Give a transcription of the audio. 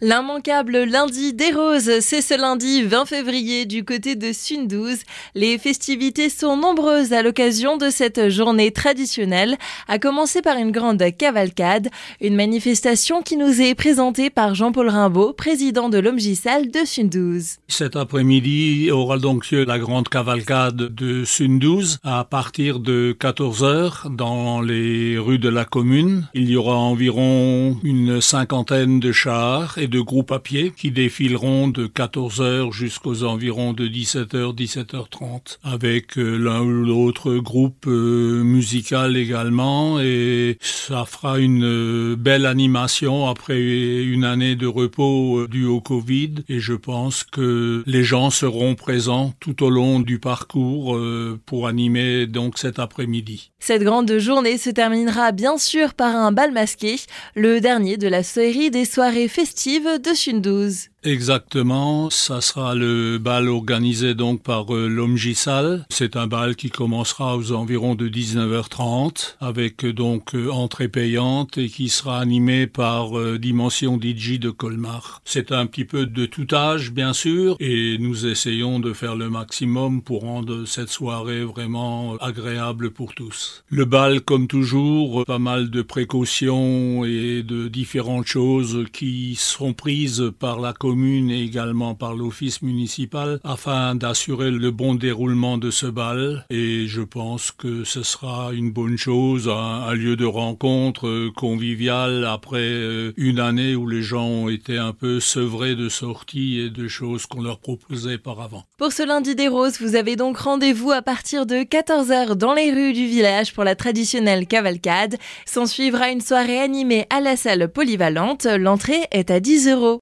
L'immanquable lundi des roses, c'est ce lundi 20 février du côté de Sundouze. Les festivités sont nombreuses à l'occasion de cette journée traditionnelle, à commencer par une grande cavalcade, une manifestation qui nous est présentée par Jean-Paul Rimbaud, président de l'Omgisal de Sundouze. Cet après-midi aura donc lieu la grande cavalcade de Sundouze à partir de 14h dans les rues de la commune. Il y aura environ une cinquantaine de chars et de groupes à pied qui défileront de 14h jusqu'aux environs de 17h, 17h30 avec euh, l'un ou l'autre groupe euh, musical également. Et ça fera une euh, belle animation après une année de repos dû au Covid. Et je pense que les gens seront présents tout au long du parcours pour animer donc cet après-midi. Cette grande journée se terminera bien sûr par un bal masqué, le dernier de la série des soirées festives de. Exactement, ça sera le bal organisé donc par euh. C'est un bal qui commencera aux environs de 19h30 avec euh, donc euh, entrée payante et qui sera animé par Dimension DJ de Colmar. C'est un petit peu de tout âge bien sûr et nous essayons de faire le maximum pour rendre cette soirée vraiment agréable pour tous. Le bal comme toujours, pas mal de précautions et de différentes choses qui seront prises par la commune et également par l'office municipal afin d'assurer le bon déroulement de ce bal. Et je pense que ce sera une bonne chose, un, lieu de rencontre euh, convivial après euh, une année où les gens ont été un peu sevrés de sorties et de choses qu'on leur proposait par avant. Pour ce lundi des roses, vous avez donc rendez-vous à partir de 14h dans les rues du village pour la traditionnelle cavalcade. S'en suivra une soirée animée à la salle polyvalente. L'entrée est à 10 euros.